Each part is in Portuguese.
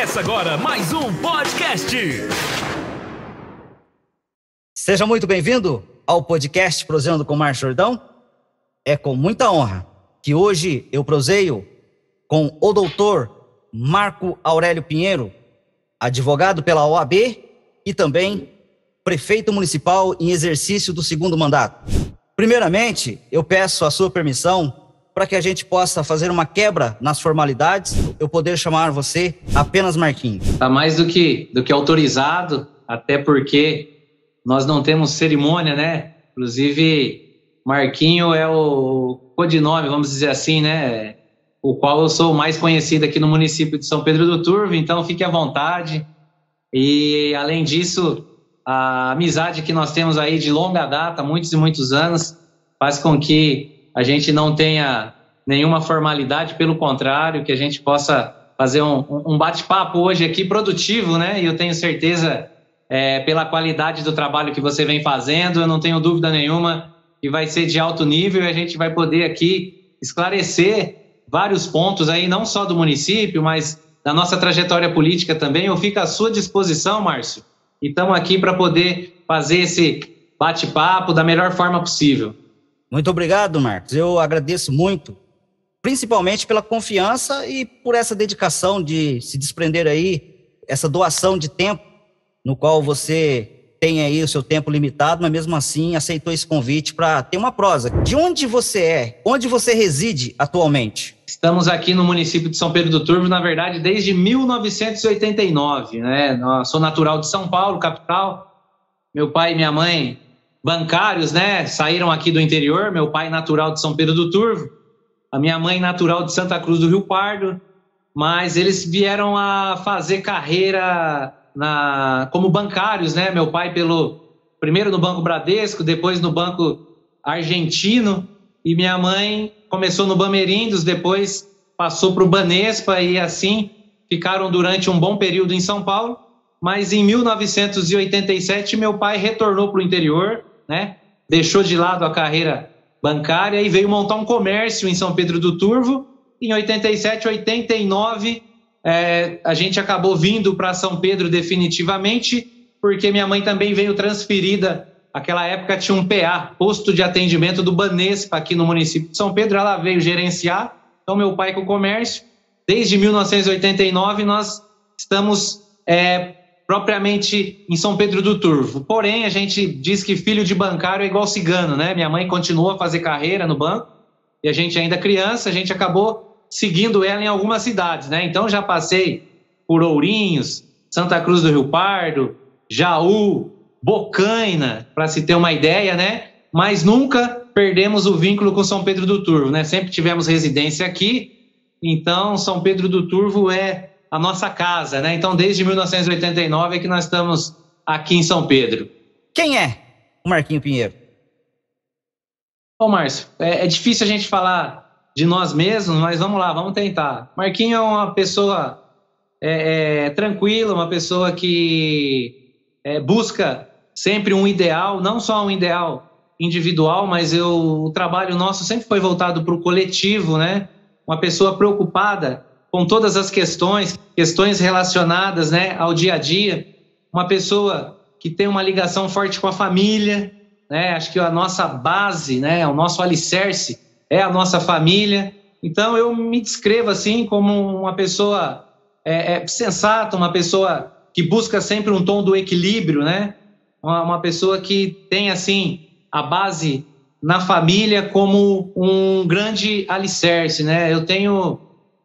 Começa agora mais um podcast. Seja muito bem-vindo ao podcast Proseando com Márcio Jordão. É com muita honra que hoje eu proseio com o doutor Marco Aurélio Pinheiro, advogado pela OAB e também prefeito municipal em exercício do segundo mandato. Primeiramente, eu peço a sua permissão para que a gente possa fazer uma quebra nas formalidades, eu poder chamar você apenas Marquinhos. Está mais do que, do que autorizado, até porque nós não temos cerimônia, né? Inclusive, Marquinho é o codinome, vamos dizer assim, né? O qual eu sou mais conhecido aqui no município de São Pedro do Turvo, então fique à vontade. E, além disso, a amizade que nós temos aí de longa data, muitos e muitos anos, faz com que a gente não tenha nenhuma formalidade, pelo contrário, que a gente possa fazer um, um bate-papo hoje aqui produtivo, né? E eu tenho certeza, é, pela qualidade do trabalho que você vem fazendo, eu não tenho dúvida nenhuma que vai ser de alto nível e a gente vai poder aqui esclarecer vários pontos aí, não só do município, mas da nossa trajetória política também. Eu fico à sua disposição, Márcio, e estamos aqui para poder fazer esse bate-papo da melhor forma possível. Muito obrigado, Marcos. Eu agradeço muito, principalmente pela confiança e por essa dedicação de se desprender aí, essa doação de tempo, no qual você tem aí o seu tempo limitado, mas mesmo assim aceitou esse convite para ter uma prosa. De onde você é? Onde você reside atualmente? Estamos aqui no município de São Pedro do Turvo, na verdade, desde 1989. Né? Eu sou natural de São Paulo, capital. Meu pai e minha mãe, bancários, né? Saíram aqui do interior. Meu pai, natural de São Pedro do Turvo. A minha mãe, natural de Santa Cruz do Rio Pardo. Mas eles vieram a fazer carreira na, como bancários, né? Meu pai pelo primeiro no Banco Bradesco, depois no Banco Argentino e minha mãe começou no Bamerindos, depois passou para o Banespa e assim ficaram durante um bom período em São Paulo. Mas em 1987 meu pai retornou para o interior, né? Deixou de lado a carreira bancária e veio montar um comércio em São Pedro do Turvo. Em 87, 89 é, a gente acabou vindo para São Pedro definitivamente, porque minha mãe também veio transferida. Aquela época tinha um PA, posto de atendimento do Banespa, aqui no município de São Pedro. Ela veio gerenciar, então meu pai com o comércio. Desde 1989 nós estamos é, propriamente em São Pedro do Turvo. Porém, a gente diz que filho de bancário é igual cigano, né? Minha mãe continuou a fazer carreira no banco e a gente ainda criança, a gente acabou seguindo ela em algumas cidades, né? Então já passei por Ourinhos, Santa Cruz do Rio Pardo, Jaú, Bocaina, para se ter uma ideia, né? Mas nunca perdemos o vínculo com São Pedro do Turvo, né? Sempre tivemos residência aqui, então São Pedro do Turvo é a nossa casa, né? Então desde 1989 é que nós estamos aqui em São Pedro. Quem é o Marquinho Pinheiro? Ô, Márcio, é, é difícil a gente falar de nós mesmos, mas vamos lá, vamos tentar. Marquinho é uma pessoa é, é, tranquila, uma pessoa que é, busca sempre um ideal, não só um ideal individual, mas eu, o trabalho nosso sempre foi voltado para o coletivo, né? Uma pessoa preocupada com todas as questões, questões relacionadas, né, ao dia a dia. Uma pessoa que tem uma ligação forte com a família, né? Acho que a nossa base, né, o nosso alicerce é a nossa família. Então eu me descrevo assim como uma pessoa é, é, sensata, uma pessoa que busca sempre um tom do equilíbrio, né? Uma, uma, pessoa que tem assim a base na família como um grande alicerce, né? Eu tenho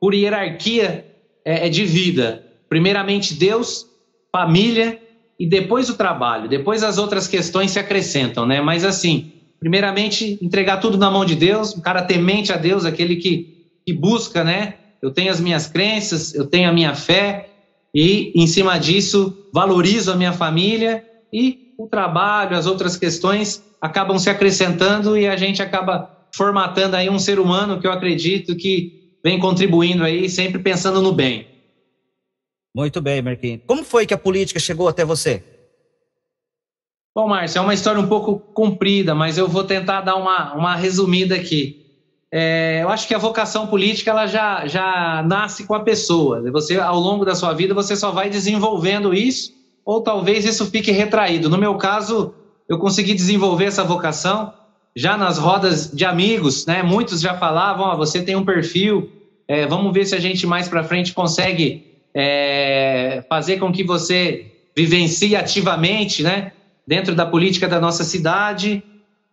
por hierarquia é, é de vida, primeiramente Deus, família e depois o trabalho, depois as outras questões se acrescentam, né? Mas assim, primeiramente, entregar tudo na mão de Deus, um cara temente a Deus, aquele que, que busca, né? Eu tenho as minhas crenças, eu tenho a minha fé, e em cima disso, valorizo a minha família e o trabalho, as outras questões acabam se acrescentando e a gente acaba formatando aí um ser humano que eu acredito que vem contribuindo aí, sempre pensando no bem. Muito bem, Marquinhos. Como foi que a política chegou até você? Bom, Márcio, é uma história um pouco comprida, mas eu vou tentar dar uma, uma resumida aqui. é, eu acho que a vocação política ela já, já nasce com a pessoa. Você, ao longo da sua vida, você só vai desenvolvendo isso, ou talvez isso fique retraído. No meu caso, eu consegui desenvolver essa vocação já nas rodas de amigos, né? Muitos já falavam: oh, você tem um perfil, é, vamos ver se a gente mais para frente consegue é, fazer com que você vivencie ativamente, né? Dentro da política da nossa cidade.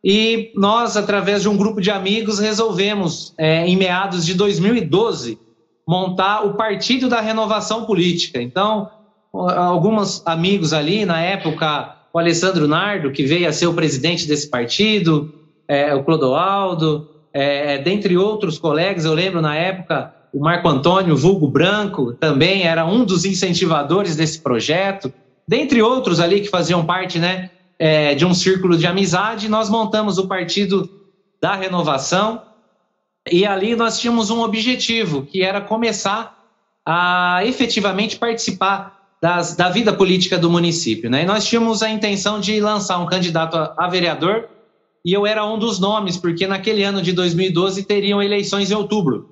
E nós, através de um grupo de amigos, resolvemos, é, em meados de 2012, montar o Partido da Renovação Política. Então, alguns amigos ali, na época, o Alessandro Nardo, que veio a ser o presidente desse partido, é, o Clodoaldo, é, dentre outros colegas, eu lembro na época, o Marco Antônio Vulgo Branco também era um dos incentivadores desse projeto, dentre outros ali que faziam parte né, é, de um círculo de amizade, nós montamos o Partido da Renovação e ali nós tínhamos um objetivo, que era começar a efetivamente participar das, da vida política do município. Né? E nós tínhamos a intenção de lançar um candidato a, a vereador e eu era um dos nomes, porque naquele ano de 2012 teriam eleições em outubro.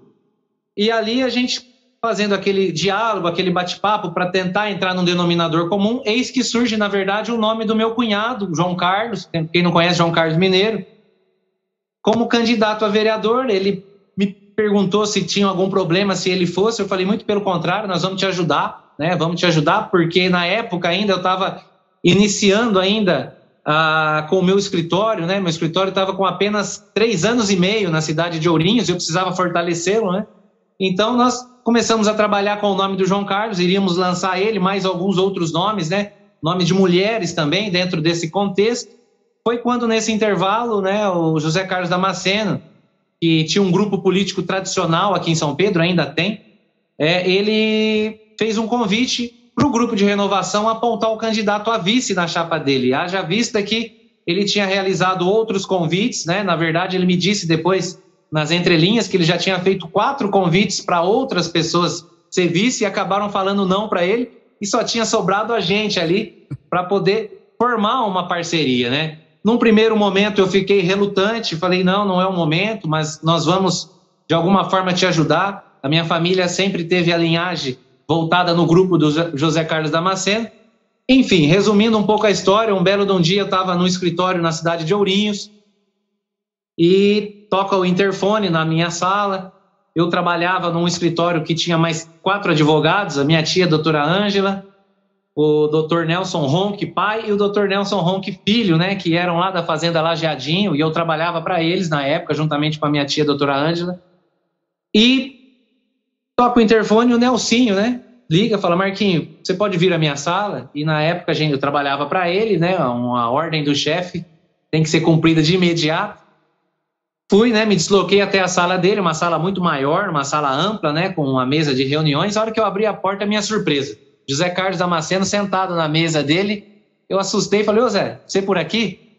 E ali a gente fazendo aquele diálogo, aquele bate-papo para tentar entrar num denominador comum, eis que surge, na verdade, o nome do meu cunhado, João Carlos, quem não conhece João Carlos Mineiro, como candidato a vereador, ele me perguntou se tinha algum problema se ele fosse, eu falei muito pelo contrário, nós vamos te ajudar, né? Vamos te ajudar porque na época ainda eu estava iniciando ainda ah, com o meu escritório, né? Meu escritório estava com apenas três anos e meio na cidade de Ourinhos, eu precisava fortalecê-lo, né? Então nós começamos a trabalhar com o nome do João Carlos, iríamos lançar ele, mais alguns outros nomes, né? Nome de mulheres também dentro desse contexto. Foi quando, nesse intervalo, né, o José Carlos Damasceno, que tinha um grupo político tradicional aqui em São Pedro, ainda tem, é, ele fez um convite para o grupo de renovação apontar o candidato a vice na chapa dele. Haja vista que ele tinha realizado outros convites, né? Na verdade, ele me disse depois nas entrelinhas que ele já tinha feito quatro convites para outras pessoas ser vice e acabaram falando não para ele e só tinha sobrado a gente ali para poder formar uma parceria, né? Num primeiro momento eu fiquei relutante, falei não, não é o momento, mas nós vamos de alguma forma te ajudar. A minha família sempre teve a linhagem voltada no grupo do José Carlos Damasceno. Enfim, resumindo um pouco a história, um belo de um dia eu estava no escritório na cidade de Ourinhos, e toca o interfone na minha sala. Eu trabalhava num escritório que tinha mais quatro advogados, a minha tia, a doutora Ângela, o doutor Nelson Ronque, pai, e o doutor Nelson Ronque, filho, né, que eram lá da Fazenda Lajeadinho, e eu trabalhava para eles na época, juntamente com a minha tia, a doutora Ângela. E toca o interfone o Nelsinho, né, liga, fala, Marquinho, você pode vir à minha sala? E na época, gente, eu trabalhava para ele, né, uma ordem do chefe tem que ser cumprida de imediato. Fui, né, me desloquei até a sala dele, uma sala muito maior, uma sala ampla, né, com uma mesa de reuniões. A hora que eu abri a porta, minha surpresa. José Carlos Damasceno sentado na mesa dele. Eu assustei falei, ô Zé, você por aqui?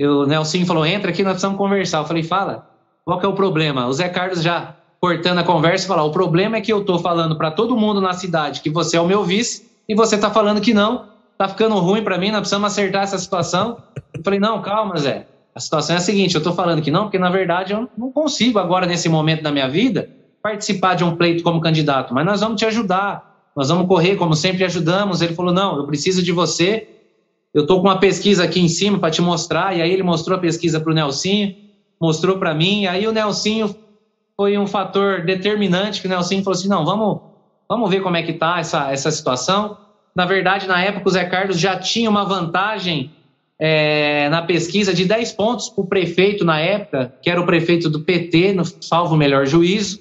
O Nelson falou, entra aqui, nós precisamos conversar. Eu falei, fala, qual que é o problema? O Zé Carlos já cortando a conversa e falou, o problema é que eu tô falando para todo mundo na cidade que você é o meu vice e você tá falando que não, tá ficando ruim para mim, nós precisamos acertar essa situação. Eu falei, não, calma, Zé. A situação é a seguinte: eu estou falando que não, porque na verdade eu não consigo agora, nesse momento da minha vida, participar de um pleito como candidato, mas nós vamos te ajudar, nós vamos correr como sempre ajudamos. Ele falou: não, eu preciso de você. Eu estou com uma pesquisa aqui em cima para te mostrar. E aí ele mostrou a pesquisa para o Nelsinho, mostrou para mim. E aí o Nelsinho foi um fator determinante que o Nelsinho falou assim: não, vamos, vamos ver como é que está essa, essa situação. Na verdade, na época, o Zé Carlos já tinha uma vantagem é, na pesquisa de 10 pontos para o prefeito na época, que era o prefeito do PT, no salvo melhor juízo.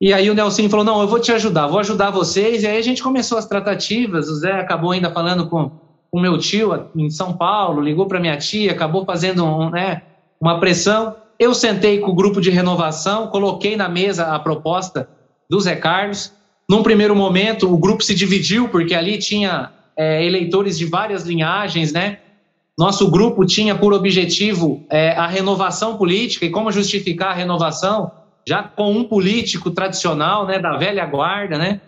E aí o Nelson falou: Não, eu vou te ajudar, vou ajudar vocês. E aí a gente começou as tratativas. O Zé acabou ainda falando com o meu tio em São Paulo, ligou para minha tia, acabou fazendo um, né, uma pressão. Eu sentei com o grupo de renovação, coloquei na mesa a proposta do Zé Carlos. Num primeiro momento, o grupo se dividiu, porque ali tinha é, eleitores de várias linhagens, né? Nosso grupo tinha por objetivo é, a renovação política e como justificar a renovação, já com um político tradicional, né, da velha guarda, né?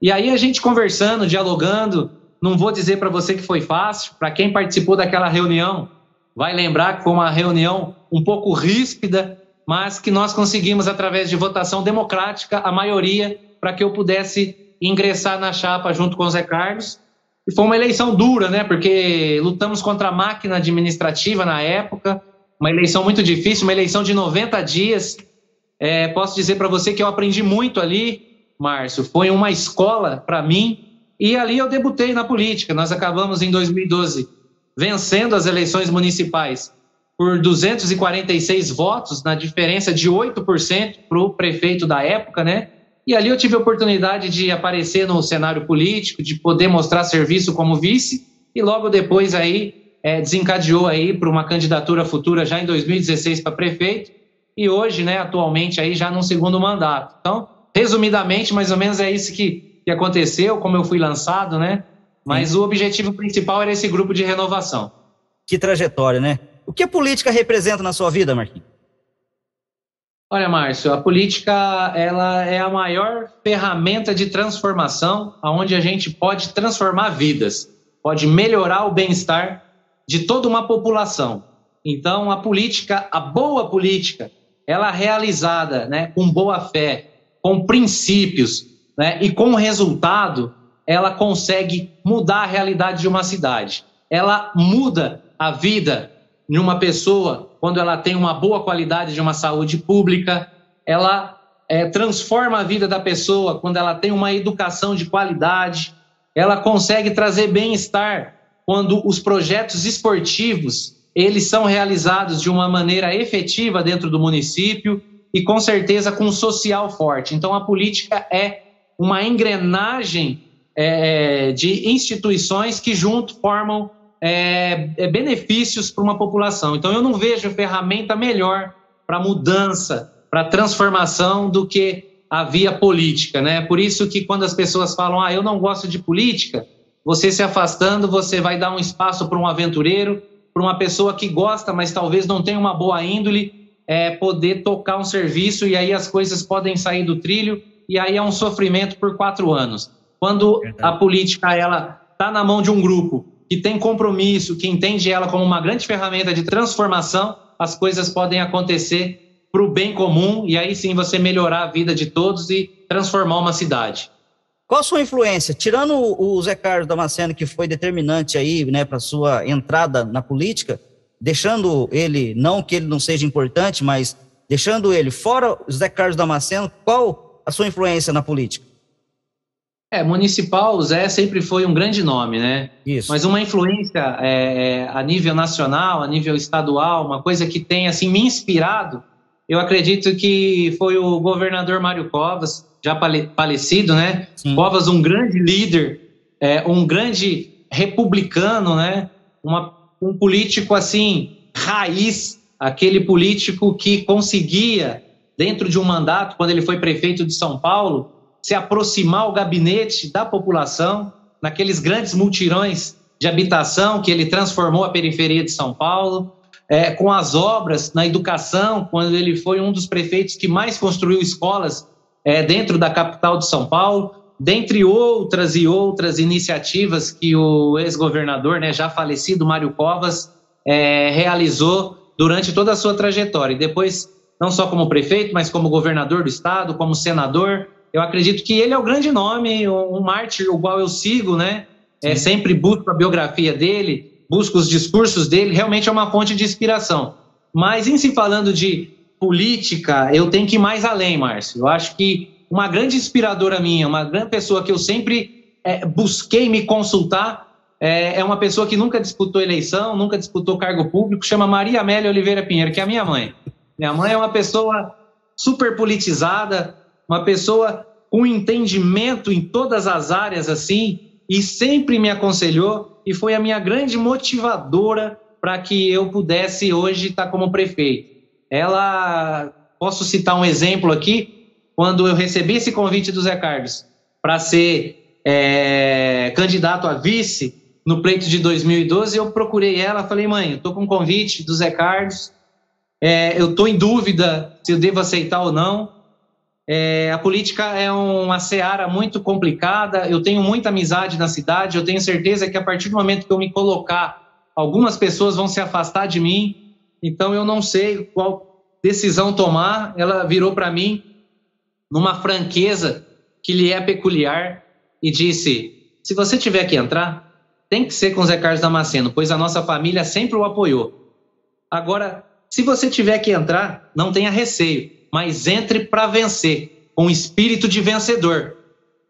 E aí a gente conversando, dialogando, não vou dizer para você que foi fácil, para quem participou daquela reunião, vai lembrar que foi uma reunião um pouco ríspida, mas que nós conseguimos, através de votação democrática, a maioria para que eu pudesse ingressar na chapa junto com o Zé Carlos. E foi uma eleição dura, né? Porque lutamos contra a máquina administrativa na época, uma eleição muito difícil, uma eleição de 90 dias. É, posso dizer para você que eu aprendi muito ali, Márcio. Foi uma escola para mim. E ali eu debutei na política. Nós acabamos em 2012 vencendo as eleições municipais por 246 votos, na diferença de 8% para o prefeito da época, né? E ali eu tive a oportunidade de aparecer no cenário político, de poder mostrar serviço como vice, e logo depois aí é, desencadeou aí para uma candidatura futura já em 2016 para prefeito, e hoje, né, atualmente aí já num segundo mandato. Então, resumidamente, mais ou menos é isso que, que aconteceu, como eu fui lançado, né? Mas o objetivo principal era esse grupo de renovação. Que trajetória, né? O que a política representa na sua vida, Marquinhos? Olha, Márcio, a política ela é a maior ferramenta de transformação, aonde a gente pode transformar vidas, pode melhorar o bem-estar de toda uma população. Então, a política, a boa política, ela é realizada, né, com boa fé, com princípios, né, e com resultado, ela consegue mudar a realidade de uma cidade. Ela muda a vida de uma pessoa quando ela tem uma boa qualidade de uma saúde pública, ela é, transforma a vida da pessoa quando ela tem uma educação de qualidade, ela consegue trazer bem-estar quando os projetos esportivos eles são realizados de uma maneira efetiva dentro do município e com certeza com um social forte. Então a política é uma engrenagem é, de instituições que junto formam é, é, benefícios para uma população. Então, eu não vejo ferramenta melhor para mudança, para transformação do que a via política, né? Por isso que quando as pessoas falam, ah, eu não gosto de política, você se afastando, você vai dar um espaço para um aventureiro, para uma pessoa que gosta, mas talvez não tenha uma boa índole, é, poder tocar um serviço e aí as coisas podem sair do trilho e aí é um sofrimento por quatro anos. Quando a política ela está na mão de um grupo que tem compromisso, que entende ela como uma grande ferramenta de transformação, as coisas podem acontecer para o bem comum e aí sim você melhorar a vida de todos e transformar uma cidade. Qual a sua influência? Tirando o Zé Carlos Damasceno, que foi determinante aí, né, para sua entrada na política, deixando ele, não que ele não seja importante, mas deixando ele fora o Zé Carlos Damasceno, qual a sua influência na política? É, municipal, o Zé sempre foi um grande nome, né? Isso. Mas uma influência é, é, a nível nacional, a nível estadual, uma coisa que tem, assim, me inspirado, eu acredito que foi o governador Mário Covas, já falecido, né? Sim. Covas, um grande líder, é, um grande republicano, né? Uma, um político, assim, raiz, aquele político que conseguia, dentro de um mandato, quando ele foi prefeito de São Paulo, se aproximar o gabinete da população, naqueles grandes multirões de habitação que ele transformou a periferia de São Paulo, é, com as obras na educação, quando ele foi um dos prefeitos que mais construiu escolas é, dentro da capital de São Paulo, dentre outras e outras iniciativas que o ex-governador, né, já falecido Mário Covas, é, realizou durante toda a sua trajetória. E depois, não só como prefeito, mas como governador do estado, como senador, eu acredito que ele é o grande nome, um mártir o qual eu sigo, né? É, sempre busco a biografia dele, busco os discursos dele, realmente é uma fonte de inspiração. Mas em se falando de política, eu tenho que ir mais além, Márcio. Eu acho que uma grande inspiradora minha, uma grande pessoa que eu sempre é, busquei me consultar, é, é, uma pessoa que nunca disputou eleição, nunca disputou cargo público, chama Maria Amélia Oliveira Pinheiro, que é a minha mãe. Minha mãe é uma pessoa super politizada, uma pessoa com entendimento em todas as áreas assim, e sempre me aconselhou e foi a minha grande motivadora para que eu pudesse hoje estar como prefeito. Ela, posso citar um exemplo aqui, quando eu recebi esse convite do Zé Carlos para ser é, candidato a vice no pleito de 2012, eu procurei ela, falei, mãe, eu estou com um convite do Zé Carlos, é, eu estou em dúvida se eu devo aceitar ou não, é, a política é uma seara muito complicada. Eu tenho muita amizade na cidade. Eu tenho certeza que a partir do momento que eu me colocar, algumas pessoas vão se afastar de mim. Então eu não sei qual decisão tomar, ela virou para mim numa franqueza que lhe é peculiar e disse: se você tiver que entrar, tem que ser com Zé Carlos Damasceno, pois a nossa família sempre o apoiou. Agora, se você tiver que entrar, não tenha receio, mas entre para vencer, com espírito de vencedor.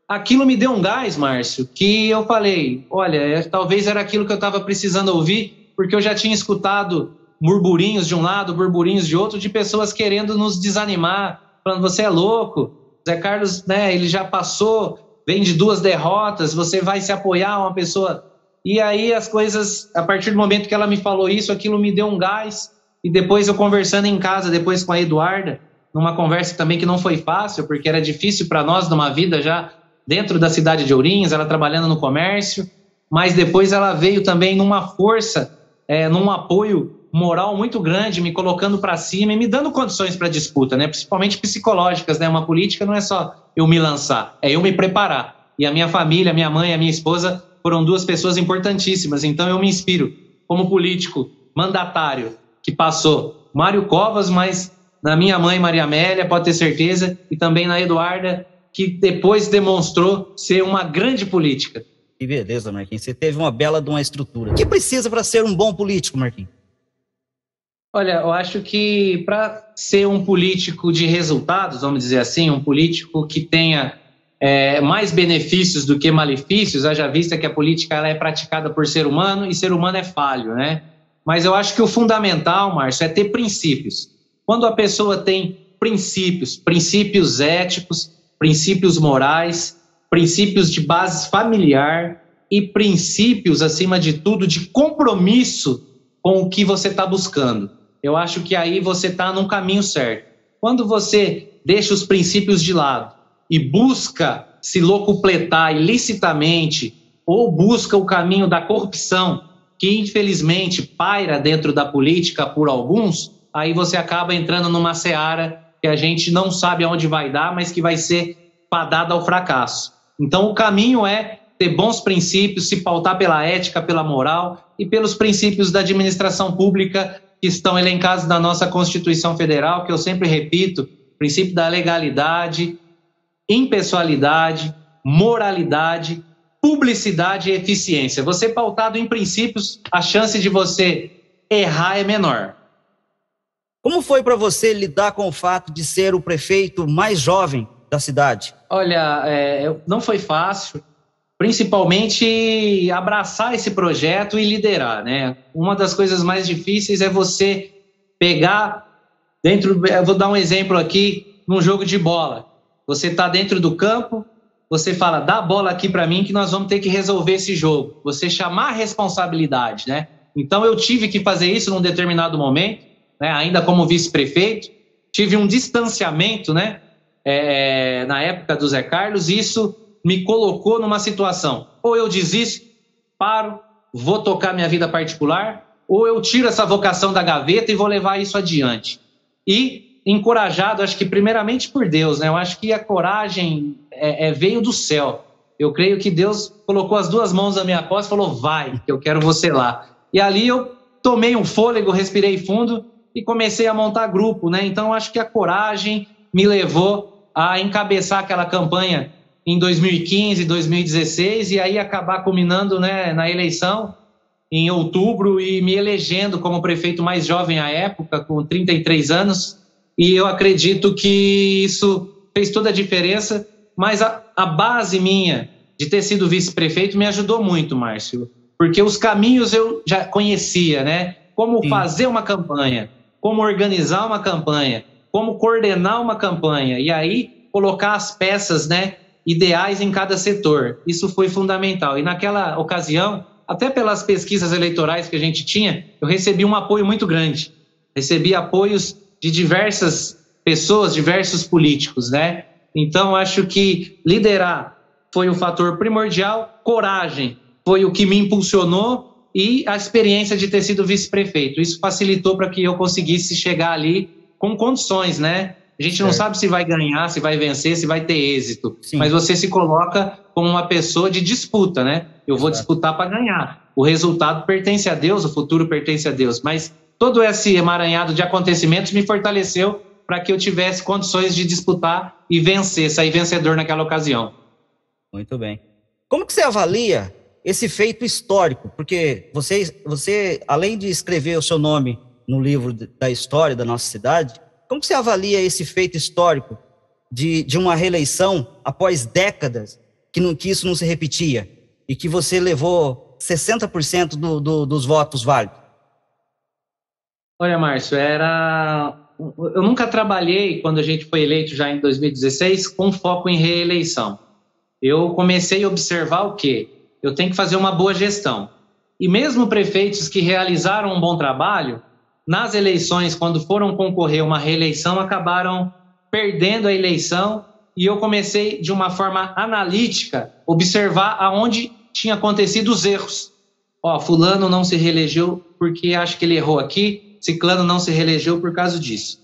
Aquilo me deu um gás, Márcio, que eu falei: olha, é, talvez era aquilo que eu estava precisando ouvir, porque eu já tinha escutado murmurinhos de um lado, murmurinhos de outro, de pessoas querendo nos desanimar, falando: você é louco, Zé Carlos, né, ele já passou, vem de duas derrotas, você vai se apoiar uma pessoa e aí as coisas, a partir do momento que ela me falou isso, aquilo me deu um gás. E depois eu conversando em casa, depois com a Eduarda, numa conversa também que não foi fácil, porque era difícil para nós numa vida já dentro da cidade de Ourinhos, ela trabalhando no comércio, mas depois ela veio também numa força, é, num apoio moral muito grande, me colocando para cima e me dando condições para disputa, né? principalmente psicológicas. Né? Uma política não é só eu me lançar, é eu me preparar. E a minha família, a minha mãe, a minha esposa foram duas pessoas importantíssimas. Então eu me inspiro como político mandatário que passou Mário Covas, mas na minha mãe Maria Amélia, pode ter certeza, e também na Eduarda, que depois demonstrou ser uma grande política. Que beleza, Marquinhos. Você teve uma bela de uma estrutura. O que precisa para ser um bom político, Marquinhos? Olha, eu acho que para ser um político de resultados, vamos dizer assim, um político que tenha é, mais benefícios do que malefícios, haja vista que a política ela é praticada por ser humano e ser humano é falho, né? Mas eu acho que o fundamental, Márcio, é ter princípios. Quando a pessoa tem princípios, princípios éticos, princípios morais, princípios de base familiar e princípios, acima de tudo, de compromisso com o que você está buscando. Eu acho que aí você está num caminho certo. Quando você deixa os princípios de lado e busca se locupletar ilicitamente ou busca o caminho da corrupção, que infelizmente paira dentro da política por alguns, aí você acaba entrando numa seara que a gente não sabe aonde vai dar, mas que vai ser padada ao fracasso. Então o caminho é ter bons princípios, se pautar pela ética, pela moral e pelos princípios da administração pública que estão elencados na nossa Constituição Federal, que eu sempre repito, princípio da legalidade, impessoalidade, moralidade, publicidade e eficiência. Você pautado em princípios, a chance de você errar é menor. Como foi para você lidar com o fato de ser o prefeito mais jovem da cidade? Olha, é, não foi fácil, principalmente abraçar esse projeto e liderar, né? Uma das coisas mais difíceis é você pegar dentro, eu vou dar um exemplo aqui, num jogo de bola. Você está dentro do campo, você fala, dá a bola aqui para mim que nós vamos ter que resolver esse jogo. Você chamar a responsabilidade, né? Então eu tive que fazer isso num determinado momento, né? ainda como vice-prefeito, tive um distanciamento, né? É, na época do Zé Carlos, e isso me colocou numa situação: ou eu desisto, paro, vou tocar minha vida particular, ou eu tiro essa vocação da gaveta e vou levar isso adiante. E encorajado, acho que primeiramente por Deus, né? Eu acho que a coragem é, é, veio do céu. Eu creio que Deus colocou as duas mãos na minha costa e falou: vai, que eu quero você lá. E ali eu tomei um fôlego, respirei fundo e comecei a montar grupo, né? Então acho que a coragem me levou a encabeçar aquela campanha em 2015, 2016 e aí acabar culminando, né, na eleição em outubro e me elegendo como prefeito mais jovem à época, com 33 anos, e eu acredito que isso fez toda a diferença, mas a, a base minha de ter sido vice-prefeito me ajudou muito, Márcio, porque os caminhos eu já conhecia, né? Como Sim. fazer uma campanha, como organizar uma campanha, como coordenar uma campanha, e aí colocar as peças, né, ideais em cada setor. Isso foi fundamental. E naquela ocasião, até pelas pesquisas eleitorais que a gente tinha, eu recebi um apoio muito grande. Recebi apoios de diversas pessoas, diversos políticos, né? Então, acho que liderar foi o fator primordial, coragem foi o que me impulsionou e a experiência de ter sido vice-prefeito. Isso facilitou para que eu conseguisse chegar ali com condições, né? A gente não sabe se vai ganhar, se vai vencer, se vai ter êxito, Sim. mas você se coloca como uma pessoa de disputa, né? Eu vou disputar para ganhar. O resultado pertence a Deus, o futuro pertence a Deus, mas todo esse emaranhado de acontecimentos me fortaleceu para que eu tivesse condições de disputar e vencer, sair vencedor naquela ocasião. Muito bem. Como que você avalia esse feito histórico? Porque você, você além de escrever o seu nome no livro da história da nossa cidade, como você avalia esse feito histórico de, de uma reeleição após décadas que, não, que isso não se repetia e que você levou 60% do, do, dos votos válidos? Olha, Márcio, era. Eu nunca trabalhei, quando a gente foi eleito já em 2016, com foco em reeleição. Eu comecei a observar o quê? Eu tenho que fazer uma boa gestão. E mesmo prefeitos que realizaram um bom trabalho, nas eleições, quando foram concorrer uma reeleição, acabaram perdendo a eleição e eu comecei de uma forma analítica observar aonde tinha acontecido os erros. Ó, fulano não se reelegeu porque acho que ele errou aqui, ciclano não se reelegeu por causa disso.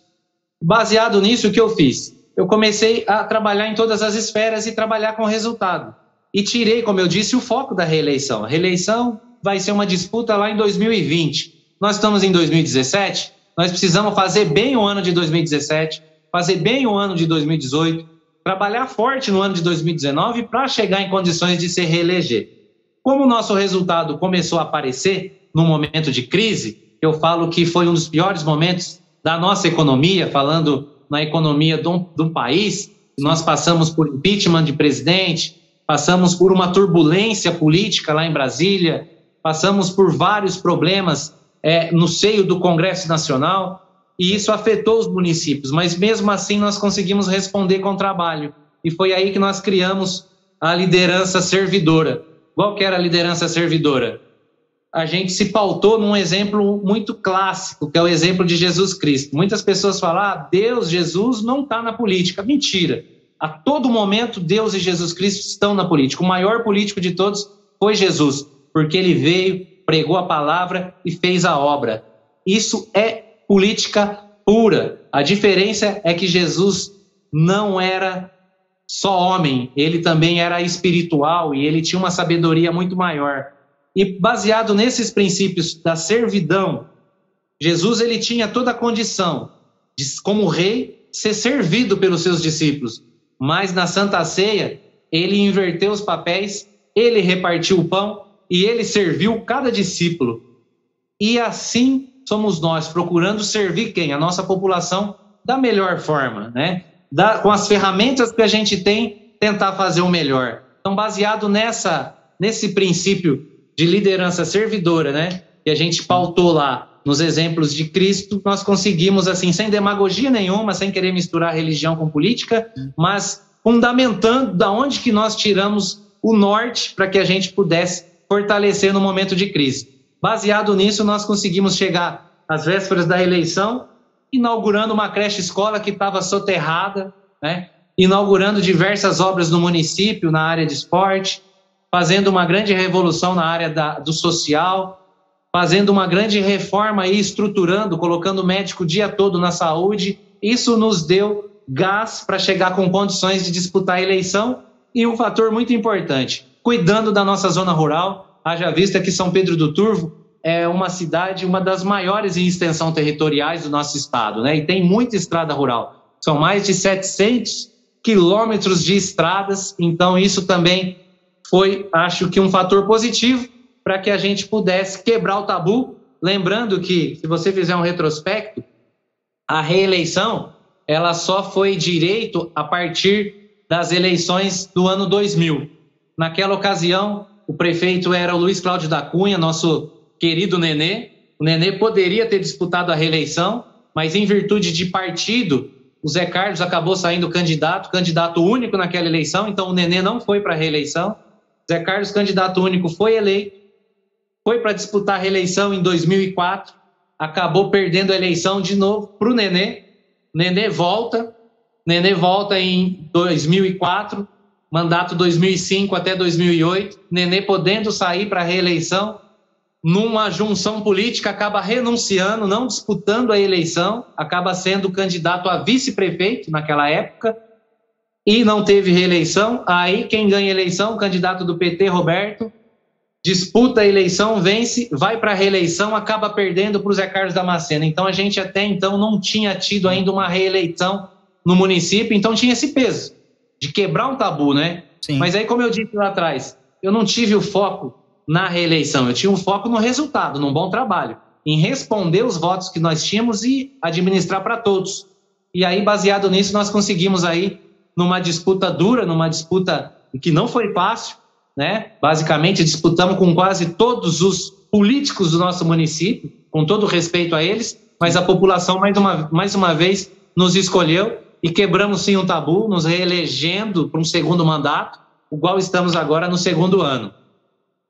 Baseado nisso, o que eu fiz? Eu comecei a trabalhar em todas as esferas e trabalhar com resultado. E tirei, como eu disse, o foco da reeleição. A reeleição vai ser uma disputa lá em 2020. Nós estamos em 2017, nós precisamos fazer bem o ano de 2017, fazer bem o ano de 2018, trabalhar forte no ano de 2019 para chegar em condições de se reeleger. Como o nosso resultado começou a aparecer no momento de crise, eu falo que foi um dos piores momentos da nossa economia, falando na economia do, do país, nós passamos por impeachment de presidente, passamos por uma turbulência política lá em Brasília, passamos por vários problemas é, no seio do Congresso Nacional e isso afetou os municípios, mas mesmo assim nós conseguimos responder com trabalho. E foi aí que nós criamos a liderança servidora. Qual que era a liderança servidora? A gente se pautou num exemplo muito clássico, que é o exemplo de Jesus Cristo. Muitas pessoas falam, ah, Deus, Jesus não está na política. Mentira. A todo momento, Deus e Jesus Cristo estão na política. O maior político de todos foi Jesus, porque ele veio, pregou a palavra e fez a obra. Isso é política pura. A diferença é que Jesus não era só homem, ele também era espiritual e ele tinha uma sabedoria muito maior. E baseado nesses princípios da servidão, Jesus ele tinha toda a condição de, como rei, ser servido pelos seus discípulos. Mas na Santa Ceia, ele inverteu os papéis, ele repartiu o pão e ele serviu cada discípulo. E assim somos nós, procurando servir quem? A nossa população da melhor forma, né? Da, com as ferramentas que a gente tem, tentar fazer o melhor. Então, baseado nessa, nesse princípio de liderança servidora, né? Que a gente pautou lá nos exemplos de Cristo, nós conseguimos, assim, sem demagogia nenhuma, sem querer misturar religião com política, mas fundamentando da onde que nós tiramos o norte para que a gente pudesse fortalecer no momento de crise. Baseado nisso, nós conseguimos chegar às vésperas da eleição, inaugurando uma creche escola que estava soterrada, né? inaugurando diversas obras no município na área de esporte, fazendo uma grande revolução na área da, do social, fazendo uma grande reforma e estruturando, colocando o médico o dia todo na saúde. Isso nos deu gás para chegar com condições de disputar a eleição e um fator muito importante, cuidando da nossa zona rural, haja vista que São Pedro do Turvo é uma cidade, uma das maiores em extensão territoriais do nosso estado, né? E tem muita estrada rural. São mais de 700 quilômetros de estradas, então isso também foi, acho que, um fator positivo para que a gente pudesse quebrar o tabu. Lembrando que, se você fizer um retrospecto, a reeleição ela só foi direito a partir das eleições do ano 2000. Naquela ocasião, o prefeito era o Luiz Cláudio da Cunha, nosso querido Nenê. O Nenê poderia ter disputado a reeleição, mas em virtude de partido, o Zé Carlos acabou saindo candidato, candidato único naquela eleição, então o Nenê não foi para a reeleição. Zé Carlos, candidato único, foi eleito, foi para disputar a reeleição em 2004, acabou perdendo a eleição de novo para o Nenê. Nenê volta, Nenê volta em 2004, mandato 2005 até 2008, Nenê podendo sair para a reeleição, numa junção política acaba renunciando, não disputando a eleição, acaba sendo candidato a vice-prefeito naquela época e não teve reeleição. Aí quem ganha a eleição, o candidato do PT, Roberto, disputa a eleição, vence, vai para a reeleição, acaba perdendo para o Zé Carlos Damasceno. Então a gente até então não tinha tido ainda uma reeleição no município, então tinha esse peso de quebrar um tabu, né? Sim. Mas aí, como eu disse lá atrás, eu não tive o foco na reeleição, eu tinha um foco no resultado, num bom trabalho, em responder os votos que nós tínhamos e administrar para todos. E aí, baseado nisso, nós conseguimos aí, numa disputa dura, numa disputa que não foi fácil, né? Basicamente, disputamos com quase todos os políticos do nosso município, com todo respeito a eles, mas a população, mais uma, mais uma vez, nos escolheu e quebramos sim um tabu, nos reelegendo para um segundo mandato, igual estamos agora no segundo ano.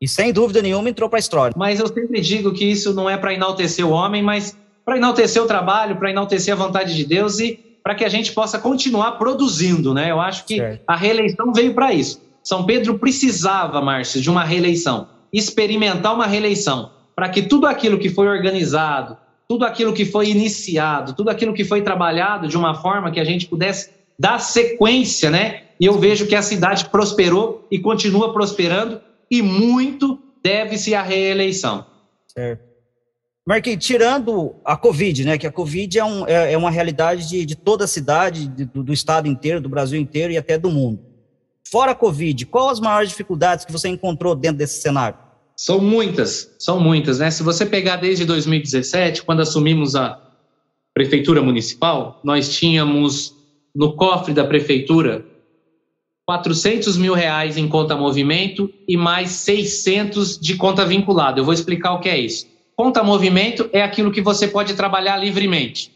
E sem dúvida nenhuma entrou para a história. Mas eu sempre digo que isso não é para enaltecer o homem, mas para enaltecer o trabalho, para enaltecer a vontade de Deus e para que a gente possa continuar produzindo, né? Eu acho que certo. a reeleição veio para isso. São Pedro precisava, Márcio, de uma reeleição, experimentar uma reeleição, para que tudo aquilo que foi organizado, tudo aquilo que foi iniciado, tudo aquilo que foi trabalhado de uma forma que a gente pudesse dar sequência, né? E eu vejo que a cidade prosperou e continua prosperando e muito deve-se à reeleição. Certo. Marquinhos, tirando a Covid, né? Que a Covid é, um, é, é uma realidade de, de, toda a cidade, de, do, do estado inteiro, do Brasil inteiro e até do mundo. Fora a Covid, quais as maiores dificuldades que você encontrou dentro desse cenário? São muitas, são muitas, né? Se você pegar desde 2017, quando assumimos a prefeitura municipal, nós tínhamos no cofre da prefeitura 400 mil reais em conta movimento e mais 600 de conta vinculada. Eu vou explicar o que é isso. Conta movimento é aquilo que você pode trabalhar livremente.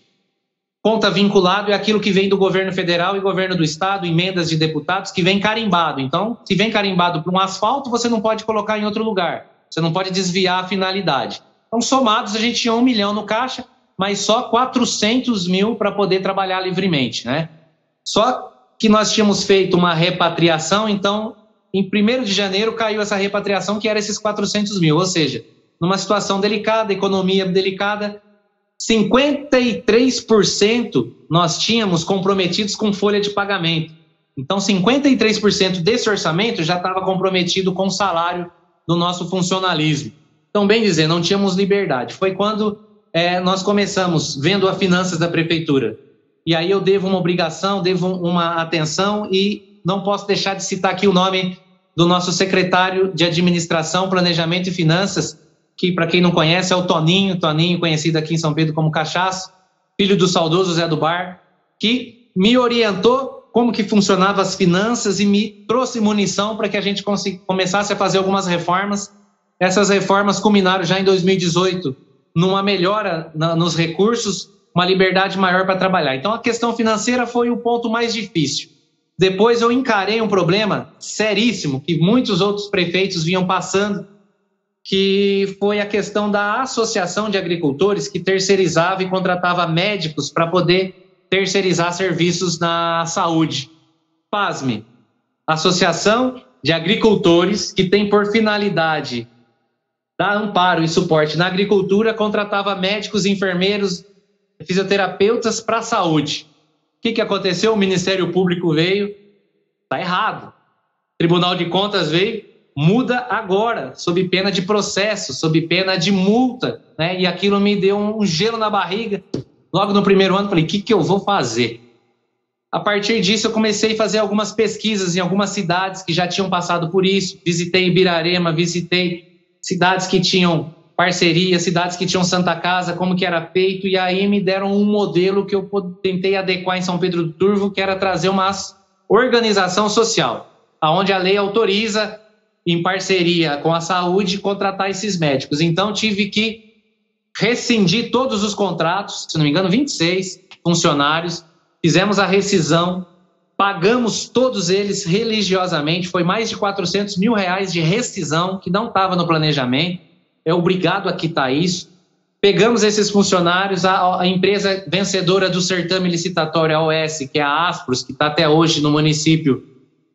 Conta vinculado é aquilo que vem do governo federal e governo do estado, emendas de deputados, que vem carimbado. Então, se vem carimbado para um asfalto, você não pode colocar em outro lugar. Você não pode desviar a finalidade. Então, somados, a gente tinha um milhão no caixa, mas só 400 mil para poder trabalhar livremente. Né? Só que nós tínhamos feito uma repatriação, então, em 1 de janeiro caiu essa repatriação, que era esses 400 mil. Ou seja, numa situação delicada, economia delicada, 53% nós tínhamos comprometidos com folha de pagamento. Então, 53% desse orçamento já estava comprometido com o salário do nosso funcionalismo. Então, bem dizer, não tínhamos liberdade. Foi quando é, nós começamos vendo as finanças da prefeitura. E aí eu devo uma obrigação, devo uma atenção e não posso deixar de citar aqui o nome do nosso secretário de Administração, Planejamento e Finanças, que para quem não conhece é o Toninho, Toninho conhecido aqui em São Pedro como Cachaço, filho do saudoso Zé do Bar, que me orientou como que funcionava as finanças e me trouxe munição para que a gente começasse a fazer algumas reformas. Essas reformas culminaram já em 2018 numa melhora na, nos recursos, uma liberdade maior para trabalhar. Então a questão financeira foi o ponto mais difícil. Depois eu encarei um problema seríssimo que muitos outros prefeitos vinham passando que foi a questão da Associação de Agricultores, que terceirizava e contratava médicos para poder terceirizar serviços na saúde. Pasme, Associação de Agricultores, que tem por finalidade dar amparo e suporte na agricultura, contratava médicos, enfermeiros, fisioterapeutas para a saúde. O que, que aconteceu? O Ministério Público veio, está errado. O Tribunal de Contas veio, muda agora, sob pena de processo, sob pena de multa, né? E aquilo me deu um gelo na barriga. Logo no primeiro ano, falei: o que, que eu vou fazer? A partir disso, eu comecei a fazer algumas pesquisas em algumas cidades que já tinham passado por isso. Visitei Ibirarema, visitei cidades que tinham parceria, cidades que tinham Santa Casa, como que era feito, e aí me deram um modelo que eu tentei adequar em São Pedro do Turvo, que era trazer uma organização social, aonde a lei autoriza em parceria com a saúde, contratar esses médicos. Então, tive que rescindir todos os contratos, se não me engano, 26 funcionários, fizemos a rescisão, pagamos todos eles religiosamente, foi mais de 400 mil reais de rescisão, que não estava no planejamento, é obrigado a quitar isso. Pegamos esses funcionários, a, a empresa vencedora do certame licitatório, a OS, que é a Aspros, que está até hoje no município,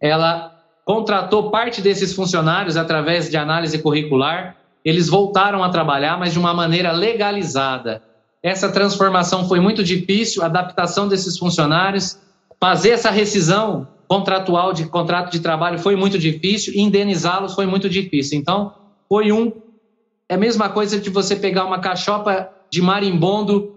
ela contratou parte desses funcionários através de análise curricular, eles voltaram a trabalhar, mas de uma maneira legalizada. Essa transformação foi muito difícil, a adaptação desses funcionários, fazer essa rescisão contratual de contrato de trabalho foi muito difícil, indenizá-los foi muito difícil. Então, foi um. É a mesma coisa de você pegar uma cachopa de marimbondo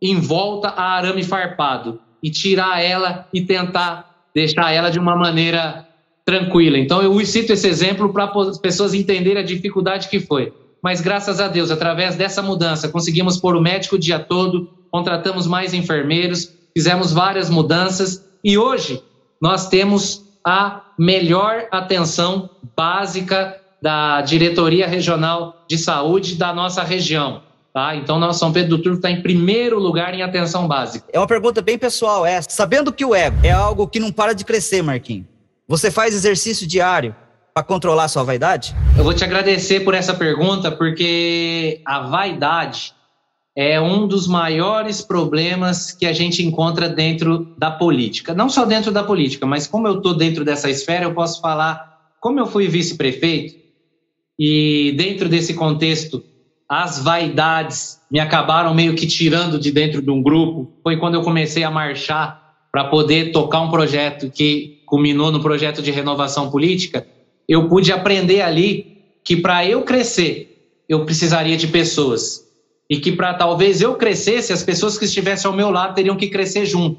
em volta a arame farpado e tirar ela e tentar deixar ela de uma maneira tranquila. Então eu cito esse exemplo para as pessoas entenderem a dificuldade que foi. Mas graças a Deus, através dessa mudança, conseguimos pôr o médico o dia todo, contratamos mais enfermeiros, fizemos várias mudanças e hoje nós temos a melhor atenção básica da Diretoria Regional de Saúde da nossa região. Tá? Então, nosso São Pedro do Turvo está em primeiro lugar em atenção básica. É uma pergunta bem pessoal essa. Sabendo que o ego é algo que não para de crescer, Marquinhos, você faz exercício diário para controlar sua vaidade? Eu vou te agradecer por essa pergunta, porque a vaidade é um dos maiores problemas que a gente encontra dentro da política. Não só dentro da política, mas como eu estou dentro dessa esfera, eu posso falar como eu fui vice-prefeito e dentro desse contexto as vaidades me acabaram meio que tirando de dentro de um grupo. Foi quando eu comecei a marchar para poder tocar um projeto que culminou no projeto de renovação política. Eu pude aprender ali que para eu crescer, eu precisaria de pessoas. E que para talvez eu crescesse, as pessoas que estivessem ao meu lado teriam que crescer junto.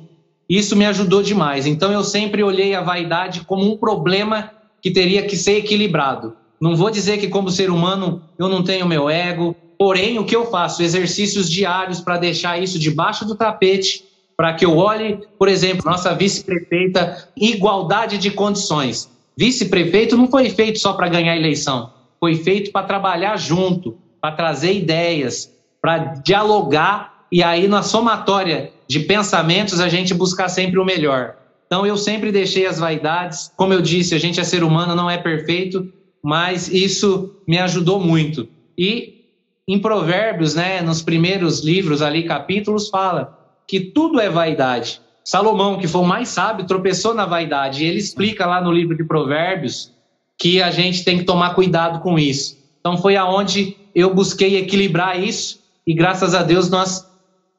Isso me ajudou demais. Então eu sempre olhei a vaidade como um problema que teria que ser equilibrado. Não vou dizer que, como ser humano, eu não tenho meu ego, porém, o que eu faço? Exercícios diários para deixar isso debaixo do tapete, para que eu olhe, por exemplo, nossa vice-prefeita, igualdade de condições. Vice-prefeito não foi feito só para ganhar eleição, foi feito para trabalhar junto, para trazer ideias, para dialogar e aí na somatória de pensamentos a gente buscar sempre o melhor. Então eu sempre deixei as vaidades, como eu disse, a gente é ser humano, não é perfeito, mas isso me ajudou muito. E em Provérbios, né, nos primeiros livros ali, capítulos, fala que tudo é vaidade. Salomão, que foi o mais sábio, tropeçou na vaidade. Ele explica lá no livro de Provérbios que a gente tem que tomar cuidado com isso. Então foi aonde eu busquei equilibrar isso e graças a Deus nós